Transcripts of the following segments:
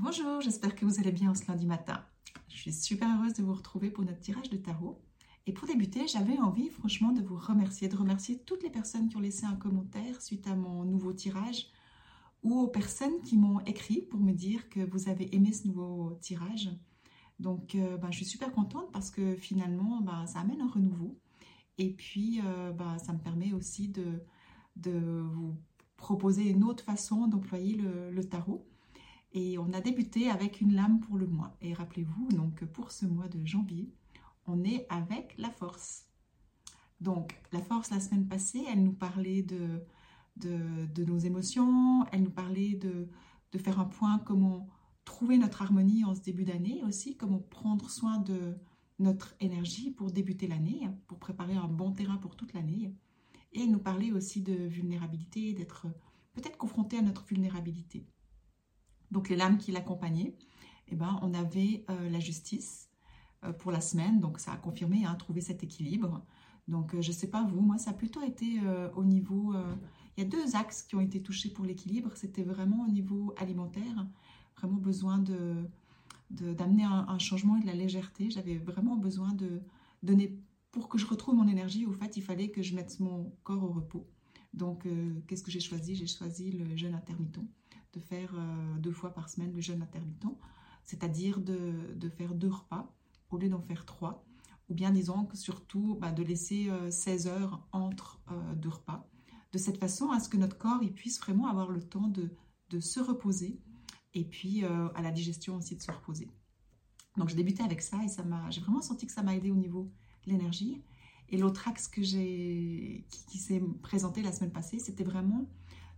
Bonjour, j'espère que vous allez bien ce lundi matin. Je suis super heureuse de vous retrouver pour notre tirage de tarot. Et pour débuter, j'avais envie franchement de vous remercier, de remercier toutes les personnes qui ont laissé un commentaire suite à mon nouveau tirage ou aux personnes qui m'ont écrit pour me dire que vous avez aimé ce nouveau tirage. Donc euh, ben, je suis super contente parce que finalement ben, ça amène un renouveau. Et puis euh, ben, ça me permet aussi de, vous proposer une autre façon d'employer le tarot. Et on a débuté avec une lame pour le mois. Et rappelez-vous, donc pour ce mois de janvier, on est avec la force. Donc la force, la semaine passée, elle nous parlait de, nos émotions, elle nous parlait de, de, faire un point, comment trouver notre harmonie en ce début d'année aussi, comment prendre soin de notre énergie pour débuter l'année, pour préparer un bon terrain pour toute l'année. Et elle nous parlait aussi de vulnérabilité, d'être peut-être confronté à notre vulnérabilité donc les lames qui l'accompagnaient, eh ben, on avait euh, la justice euh, pour la semaine, donc ça a confirmé, hein, trouver cet équilibre. Donc euh, je ne sais pas vous, moi ça a plutôt été au niveau... il y a deux axes qui ont été touchés pour l'équilibre, c'était vraiment au niveau alimentaire, vraiment besoin de d'amener un, changement et de la légèreté. J'avais vraiment besoin de donner, pour que je retrouve mon énergie, au fait, il fallait que je mette mon corps au repos. Donc, qu'est-ce que j'ai choisi? J'ai choisi le jeûne intermittent de faire euh, deux fois par semaine le jeûne intermittent, c'est-à-dire de, faire deux repas au lieu d'en faire trois, ou bien disons que surtout bah, de laisser 16 euh, heures entre euh, deux repas, de cette façon à ce que notre corps il puisse vraiment avoir le temps de, se reposer et puis à la digestion aussi de se reposer. Donc j'ai débuté avec ça et ça m'a, j'ai vraiment senti que ça m'a aidé au niveau de l'énergie. Et l'autre axe que j'ai, qui s'est présenté la semaine passée, c'était vraiment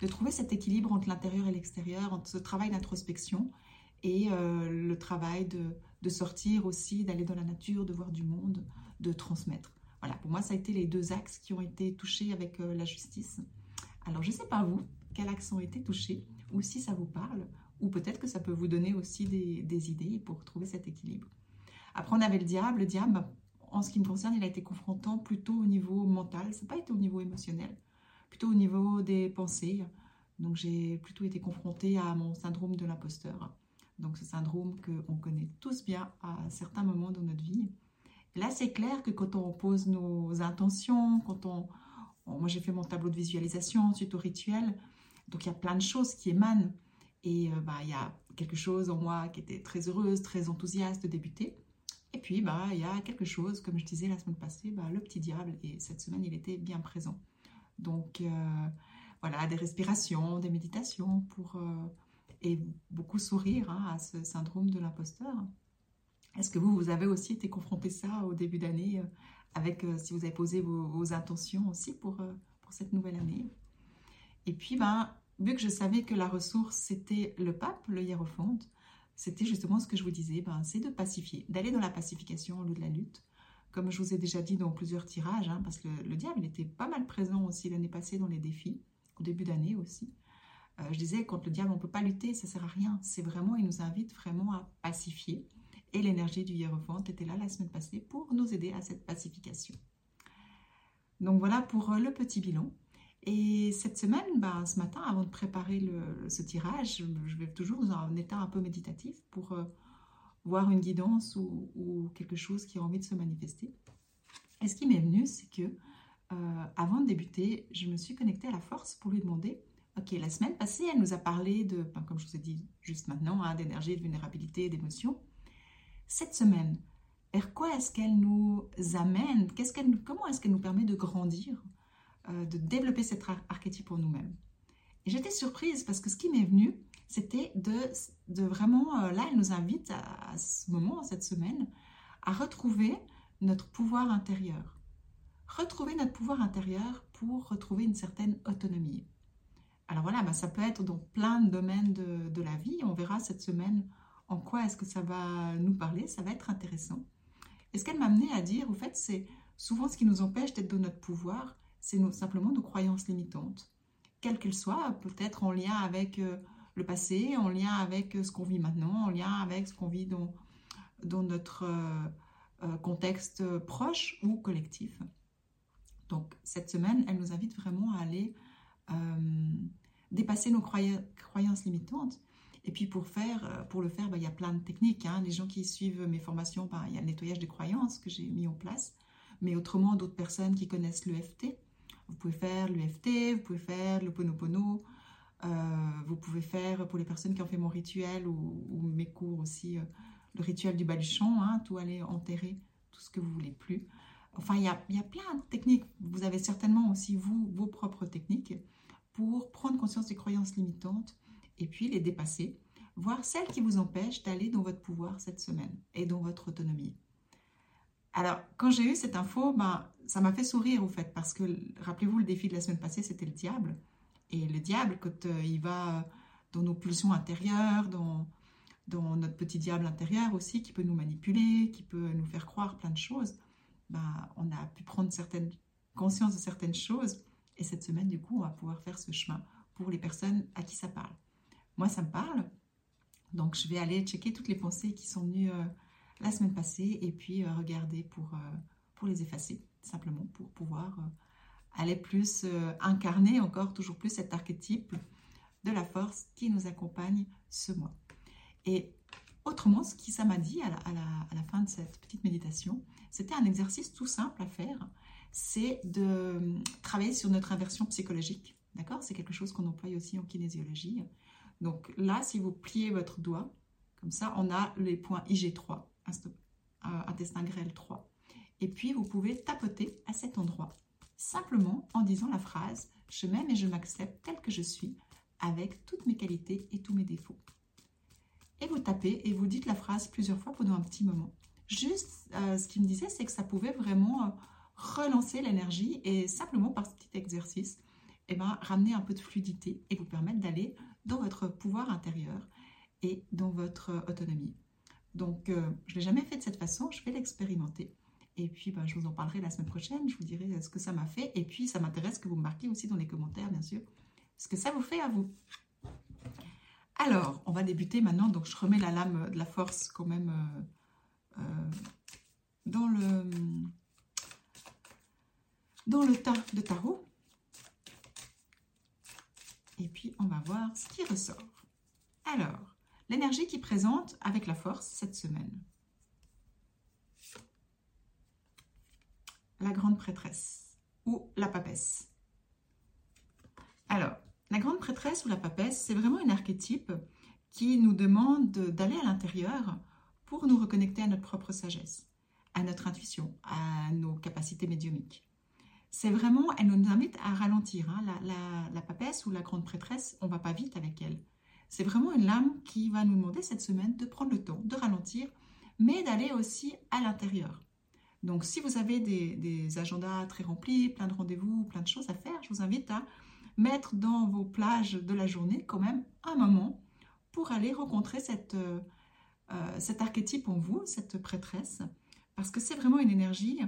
de trouver cet équilibre entre l'intérieur et l'extérieur, entre ce travail d'introspection et euh, le travail de, sortir aussi, d'aller dans la nature, de voir du monde, de transmettre. Voilà, pour moi, ça a été les deux axes qui ont été touchés avec euh, la justice. Alors, je ne sais pas vous, quels axes ont été touchés, ou si ça vous parle, ou peut-être que ça peut vous donner aussi des, idées pour trouver cet équilibre. Après, on avait le diable. Le diable, en ce qui me concerne, il a été confrontant plutôt au niveau mental, ça n'a pas été au niveau émotionnel plutôt au niveau des pensées. Donc j'ai plutôt été confrontée à mon syndrome de l'imposteur. Donc ce syndrome qu'on connaît tous bien à certains moments dans notre vie. là, c'est clair que quand on pose nos intentions, quand on... Moi, j'ai fait mon tableau de visualisation suite au rituel. Donc il y a plein de choses qui émanent. Et euh, bah, il y a quelque chose en moi qui était très heureuse, très enthousiaste de débuter. Et puis, bah, il y a quelque chose, comme je disais la semaine passée, bah, le petit diable. Et cette semaine, il était bien présent. Donc, euh, voilà, des respirations, des méditations pour, euh, et beaucoup sourire hein, à ce syndrome de l'imposteur. Est-ce que vous, vous avez aussi été confronté ça au début d'année, euh, avec si vous avez posé vos, intentions aussi pour, pour cette nouvelle année? Et puis, ben, vu que je savais que la ressource, c'était le pape, le hiérophante, c'était justement ce que je vous disais, ben, c'est de pacifier, d'aller dans la pacification au lieu de la lutte, comme je vous ai déjà dit dans plusieurs tirages, hein, parce que le, diable était pas mal présent aussi l'année passée dans les défis, au début d'année aussi. Euh, je disais, contre le diable, on ne peut pas lutter, ça ne sert à rien. C'est vraiment, il nous invite vraiment à pacifier. Et l'énergie du hiérophant était là la semaine passée pour nous aider à cette pacification. Donc voilà pour euh, le petit bilan. Et cette semaine, ben, ce matin, avant de préparer ce tirage, je vais toujours dans un état un peu méditatif pour euh, voir une guidance ou, quelque chose qui a envie de se manifester. Et ce qui m'est venu, c'est que euh, avant de débuter, je me suis connectée à la force pour lui demander, ok, la semaine passée, elle nous a parlé de, ben, comme je vous ai dit juste maintenant, hein, d'énergie, de vulnérabilité, d'émotion. Cette semaine, vers quoi est-ce qu'elle nous amène Comment est-ce qu'elle nous permet de grandir, euh, de développer cet archétype pour nous-mêmes? Et j'étais surprise parce que ce qui m'est venu, c'était de, vraiment, euh, là, elle nous invite à, ce moment, cette semaine, à retrouver notre pouvoir intérieur. Retrouver notre pouvoir intérieur pour retrouver une certaine autonomie. Alors voilà, bah, ça peut être dans plein de domaines de, la vie. On verra cette semaine en quoi est-ce que ça va nous parler. Ça va être intéressant. Et ce qu'elle m'a amené à dire, au fait, c'est souvent ce qui nous empêche d'être dans notre pouvoir, c'est simplement nos croyances limitantes. Quelles qu'elles soient, peut-être en lien avec... Euh, le passé, en lien avec ce qu'on vit maintenant, en lien avec ce qu'on vit dans, dans notre euh, euh, contexte proche ou collectif. Donc cette semaine, elle nous invite vraiment à aller euh, dépasser nos croyances limitantes. Et puis pour, faire, pour le faire, bah, il y a plein de techniques. Hein. Les gens qui suivent mes formations, bah, il y a le nettoyage des croyances que j'ai mis en place. Mais autrement, d'autres personnes qui connaissent l'EFT, vous pouvez faire l'EFT, vous pouvez faire le Ponopono, euh, vous pouvez faire, pour les personnes qui ont fait mon rituel ou, mes cours aussi, euh, le rituel du baluchon, hein, tout aller enterrer, tout ce que vous voulez plus. Enfin, il y a, y a, plein de techniques. Vous avez certainement aussi, vous, vos propres techniques pour prendre conscience des croyances limitantes et puis les dépasser, voir celles qui vous empêchent d'aller dans votre pouvoir cette semaine et dans votre autonomie. Alors, quand j'ai eu cette info, ben, ça m'a fait sourire au fait, parce que rappelez-vous, le défi de la semaine passée, c'était le diable. Et le diable, quand euh, il va dans nos pulsions intérieures, dans, notre petit diable intérieur aussi, qui peut nous manipuler, qui peut nous faire croire plein de choses, ben, on a pu prendre certaines, conscience de certaines choses. Et cette semaine, du coup, on va pouvoir faire ce chemin pour les personnes à qui ça parle. Moi, ça me parle. Donc, je vais aller checker toutes les pensées qui sont venues euh, la semaine passée et puis euh, regarder pour les effacer, simplement pour pouvoir est plus euh, incarner encore toujours plus cet archétype de la force qui nous accompagne ce mois. Et autrement, ce qui ça m'a dit à la, fin de cette petite méditation, c'était un exercice tout simple à faire, c'est de euh, travailler sur notre inversion psychologique. D'accord? C'est quelque chose qu'on emploie aussi en kinésiologie. Donc là, si vous pliez votre doigt, comme ça, on a les points IG3, euh, intestin grêle 3. Et puis, vous pouvez tapoter à cet endroit simplement en disant la phrase « Je m'aime et je m'accepte tel que je suis, avec toutes mes qualités et tous mes défauts ». Et vous tapez et vous dites la phrase plusieurs fois pendant un petit moment. Juste, euh, ce qu'il me disait, c'est que ça pouvait vraiment euh, relancer l'énergie et simplement par ce petit exercice, eh ben, ramener un peu de fluidité et vous permettre d'aller dans votre pouvoir intérieur et dans votre autonomie. Donc, euh, je ne l'ai jamais fait de cette façon, je vais l'expérimenter. Et puis, ben, je vous en parlerai la semaine prochaine. Je vous dirai ce que ça m'a fait. Et puis, ça m'intéresse que vous me marquiez aussi dans les commentaires, bien sûr, ce que ça vous fait à vous. Alors, on va débuter maintenant. Donc, je remets la lame de la force quand même euh, euh, dans le dans le tas de tarot. Et puis, on va voir ce qui ressort. Alors, l'énergie qui présente avec la force cette semaine. La grande prêtresse ou la papesse. Alors, la grande prêtresse ou la papesse, c'est vraiment un archétype qui nous demande d'aller à l'intérieur pour nous reconnecter à notre propre sagesse, à notre intuition, à nos capacités médiumiques. C'est vraiment, elle nous invite à ralentir. Hein. La, la, papesse ou la grande prêtresse, on va pas vite avec elle. C'est vraiment une lame qui va nous demander cette semaine de prendre le temps, de ralentir, mais d'aller aussi à l'intérieur. Donc, si vous avez des, agendas très remplis, plein de rendez-vous, plein de choses à faire, je vous invite à mettre dans vos plages de la journée quand même un moment pour aller rencontrer cette, euh, euh, cet archétype en vous, cette prêtresse, parce que c'est vraiment une énergie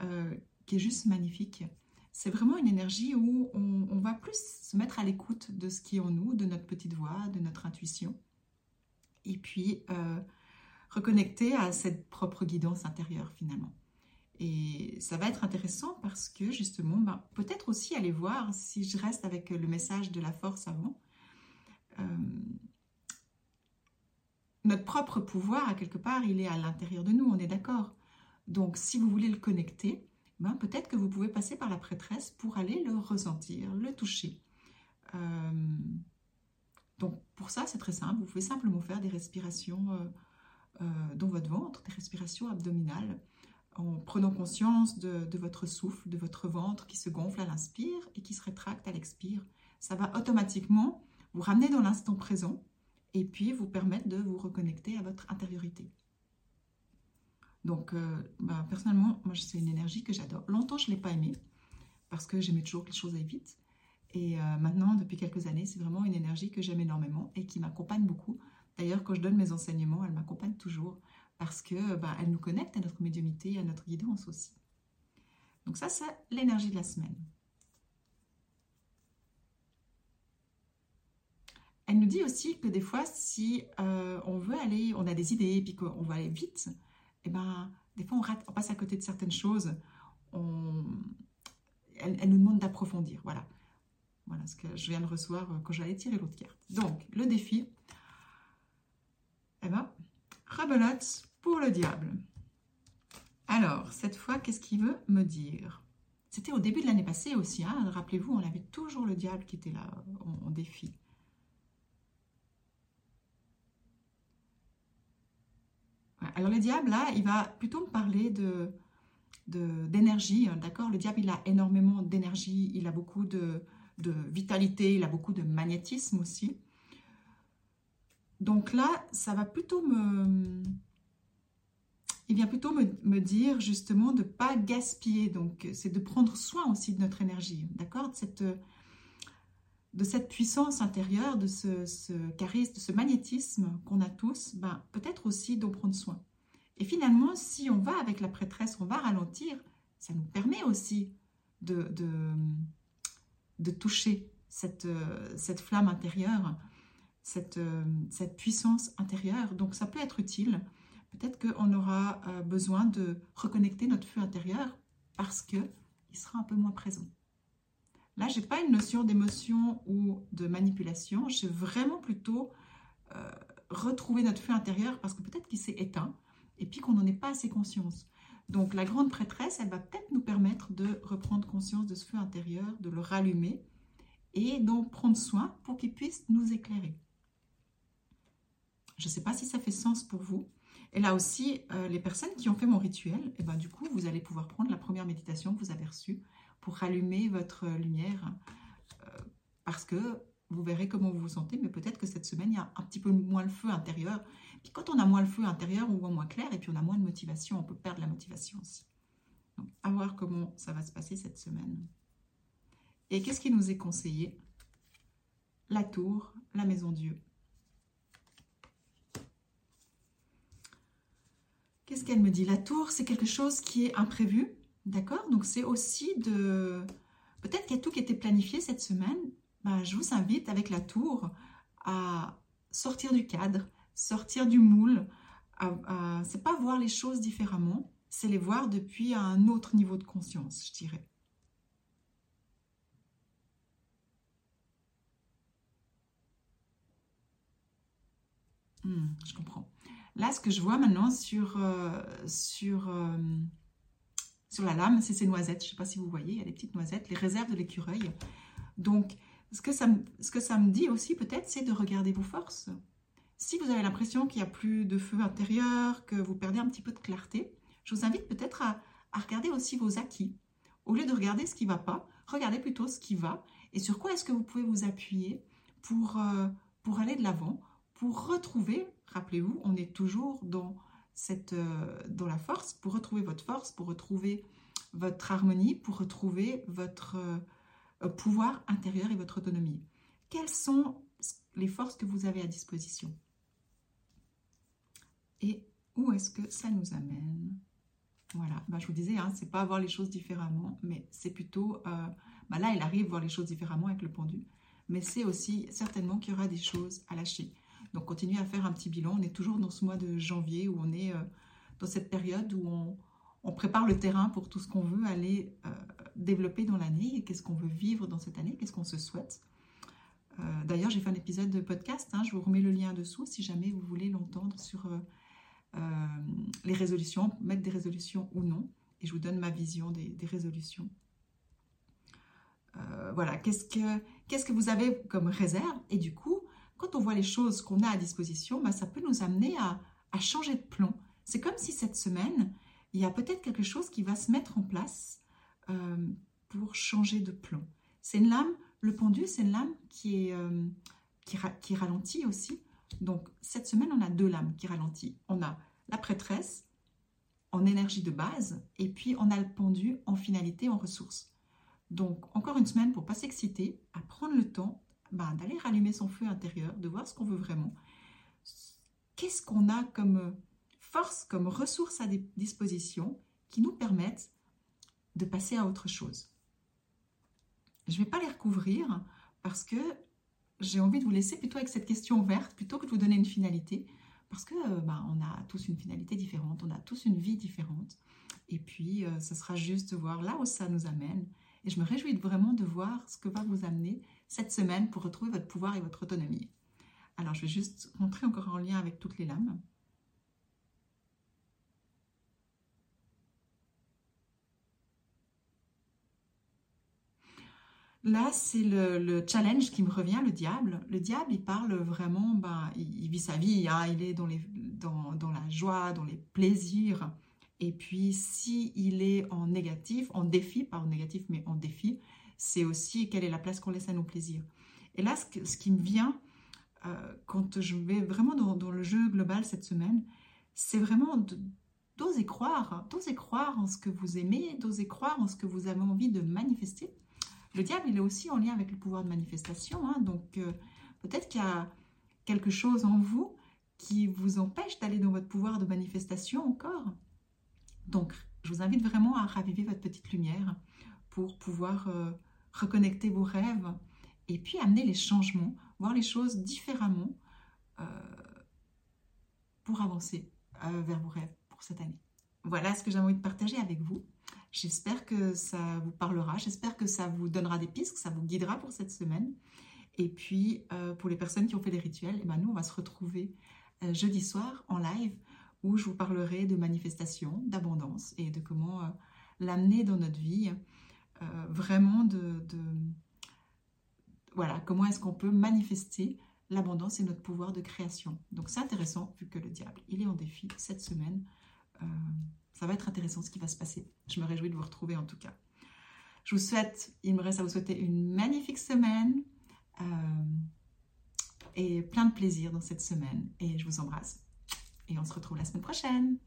euh, qui est juste magnifique. C'est vraiment une énergie où on, on, va plus se mettre à l'écoute de ce qui est en nous, de notre petite voix, de notre intuition. Et puis, reconnecter à cette propre guidance intérieure finalement. Et ça va être intéressant parce que justement, ben, peut-être aussi aller voir, si je reste avec le message de la force avant, euh, notre propre pouvoir, à quelque part, il est à l'intérieur de nous, on est d'accord. Donc, si vous voulez le connecter, ben, peut-être que vous pouvez passer par la prêtresse pour aller le ressentir, le toucher. Euh, donc, pour ça, c'est très simple. Vous pouvez simplement faire des respirations euh, dans votre ventre, des respirations abdominales en prenant conscience de, votre souffle, de votre ventre qui se gonfle à l'inspire et qui se rétracte à l'expire. Ça va automatiquement vous ramener dans l'instant présent et puis vous permettre de vous reconnecter à votre intériorité. Donc, euh, bah, personnellement, moi, c'est une énergie que j'adore. Longtemps, je ne l'ai pas aimée parce que j'aimais toujours que les choses aillent vite. Et euh, maintenant, depuis quelques années, c'est vraiment une énergie que j'aime énormément et qui m'accompagne beaucoup. D'ailleurs, quand je donne mes enseignements, elle m'accompagne toujours parce que bah, elle nous connecte à notre médiumité, à notre guidance aussi. Donc ça, c'est l'énergie de la semaine. Elle nous dit aussi que des fois, si euh, on veut aller, on a des idées et puis qu'on veut aller vite, eh ben, des fois on, rate, on passe à côté de certaines choses. Elle, nous demande d'approfondir. Voilà. Voilà ce que je viens de recevoir euh, quand j'allais tirer l'autre carte. Donc, le défi, Eh bien, rebelote pour le diable. Alors, cette fois, qu'est-ce qu'il veut me dire? C'était au début de l'année passée aussi. Hein. Rappelez-vous, on avait toujours le diable qui était là en, défi. Alors le diable, là, il va plutôt me parler de d'énergie, hein, d'accord? Le diable, il a énormément d'énergie, il a beaucoup de, de, vitalité, il a beaucoup de magnétisme aussi. Donc là, ça va plutôt me, il vient plutôt me, dire justement de ne pas gaspiller. Donc, c'est de prendre soin aussi de notre énergie, d'accord? De cette, de cette puissance intérieure, de ce, charisme, de ce magnétisme qu'on a tous, ben, peut-être aussi d'en prendre soin. Et finalement, si on va avec la prêtresse, on va ralentir, ça nous permet aussi de, de, de toucher cette, cette flamme intérieure, cette, cette puissance intérieure. Donc, ça peut être utile peut-être qu'on aura euh, besoin de reconnecter notre feu intérieur parce qu'il sera un peu moins présent. Là, je n'ai pas une notion d'émotion ou de manipulation. J'ai vraiment plutôt euh, retrouvé notre feu intérieur parce que peut-être qu'il s'est éteint et puis qu'on n'en est pas assez conscience. Donc la grande prêtresse, elle va peut-être nous permettre de reprendre conscience de ce feu intérieur, de le rallumer et d'en prendre soin pour qu'il puisse nous éclairer. Je ne sais pas si ça fait sens pour vous. Et là aussi, euh, les personnes qui ont fait mon rituel, et eh ben, du coup, vous allez pouvoir prendre la première méditation que vous avez reçue pour rallumer votre lumière euh, parce que vous verrez comment vous vous sentez, mais peut-être que cette semaine, il y a un petit peu moins le feu intérieur. Puis quand on a moins le feu intérieur, on voit moins clair et puis on a moins de motivation, on peut perdre la motivation aussi. Donc, à voir comment ça va se passer cette semaine. Et qu'est-ce qui nous est conseillé? La tour, la maison Dieu. Qu'est-ce qu'elle me dit? La tour, c'est quelque chose qui est imprévu, d'accord? Donc c'est aussi de... Peut-être qu'il y a tout qui était planifié cette semaine. Ben, je vous invite avec la tour à sortir du cadre, sortir du moule. À, c'est pas voir les choses différemment, c'est les voir depuis un autre niveau de conscience, je dirais. Hmm, je comprends. Là, ce que je vois maintenant sur, euh, sur, euh, sur la lame, c'est ces noisettes. Je ne sais pas si vous voyez, il y a des petites noisettes, les réserves de l'écureuil. Donc, ce que, ça, ce que ça me dit aussi peut-être, c'est de regarder vos forces. Si vous avez l'impression qu'il n'y a plus de feu intérieur, que vous perdez un petit peu de clarté, je vous invite peut-être à, regarder aussi vos acquis. Au lieu de regarder ce qui ne va pas, regardez plutôt ce qui va et sur quoi est-ce que vous pouvez vous appuyer pour, euh, pour aller de l'avant, pour retrouver Rappelez-vous, on est toujours euh, dans la force, pour retrouver votre force, pour retrouver votre harmonie, pour retrouver votre euh, pouvoir intérieur et votre autonomie. Quelles sont les forces que vous avez à disposition? Et où est-ce que ça nous amène? Voilà, bah, je vous disais, hein, c'est pas voir les choses différemment, mais c'est plutôt... Euh, bah, là, il arrive à voir les choses différemment avec le pendu, mais c'est aussi certainement qu'il y aura des choses à lâcher. Donc continuez à faire un petit bilan. On est toujours dans ce mois de janvier où on est euh, dans cette période où on, prépare le terrain pour tout ce qu'on veut aller euh, développer dans l'année et qu'est-ce qu'on veut vivre dans cette année, qu'est-ce qu'on se souhaite. Euh, d'ailleurs, j'ai fait un épisode de podcast, hein, je vous remets le lien dessous si jamais vous voulez l'entendre sur les résolutions, mettre des résolutions ou non, et je vous donne ma vision des, résolutions. voilà, qu'est-ce que, vous avez comme réserve? Et du coup, quand on voit les choses qu'on a à disposition, bah, ça peut nous amener à, changer de plan. C'est comme si cette semaine, il y a peut-être quelque chose qui va se mettre en place euh, pour changer de plan. C'est une lame, le pendu, c'est une lame qui, est, euh, qui, ralentit aussi. Donc cette semaine, on a deux lames qui ralentissent. On a la prêtresse en énergie de base et puis on a le pendu en finalité, en ressources. Donc encore une semaine pour pas s'exciter, à prendre le temps bah, d'aller rallumer son feu intérieur, de voir ce qu'on veut vraiment. Qu'est-ce qu'on a comme force, comme ressources à disposition qui nous permettent de passer à autre chose? Je ne vais pas les recouvrir parce que j'ai envie de vous laisser plutôt avec cette question ouverte plutôt que de vous donner une finalité parce que bah, on a tous une finalité différente, on a tous une vie différente. Et puis, euh, ce sera juste de voir là où ça nous amène. Et je me réjouis vraiment de voir ce que va vous amener cette semaine pour retrouver votre pouvoir et votre autonomie. Alors, je vais juste rentrer encore en lien avec toutes les lames. Là, c'est le, challenge qui me revient, le diable. Le diable, il parle vraiment, ben, il, vit sa vie, hein. il est dans, dans, la joie, dans les plaisirs. Et puis, si est en négatif, en défi, pas en négatif, mais en défi, c'est aussi quelle est la place qu'on laisse à nos plaisirs. Et là, ce, qui me vient, euh, quand je vais vraiment dans, dans, le jeu global cette semaine, c'est vraiment d'oser croire, d'oser croire en ce que vous aimez, d'oser croire en ce que vous avez envie de manifester le diable, il est aussi en lien avec le pouvoir de manifestation. Hein. donc, euh, peut-être qu'il y a quelque chose en vous qui vous empêche d'aller dans votre pouvoir de manifestation encore. Donc, je vous invite vraiment à raviver votre petite lumière pour pouvoir euh, reconnecter vos rêves et puis amener les changements, voir les choses différemment euh, pour avancer vers vos rêves pour cette année. Voilà ce que j'ai envie de partager avec vous. J'espère que ça vous parlera, j'espère que ça vous donnera des pistes, que ça vous guidera pour cette semaine. Et puis, euh, pour les personnes qui ont fait les rituels, eh ben nous, on va se retrouver euh, jeudi soir en live où je vous parlerai de manifestation, d'abondance et de comment euh, l'amener dans notre vie. Vraiment de, Voilà, comment est-ce qu'on peut manifester l'abondance et notre pouvoir de création. Donc c'est intéressant vu que le diable, il est en défi cette semaine ça va être intéressant ce qui va se passer. Je me réjouis de vous retrouver en tout cas. Je vous souhaite, il me reste à vous souhaiter une magnifique semaine euh, et plein de plaisir dans cette semaine. Et je vous embrasse. Et on se retrouve la semaine prochaine.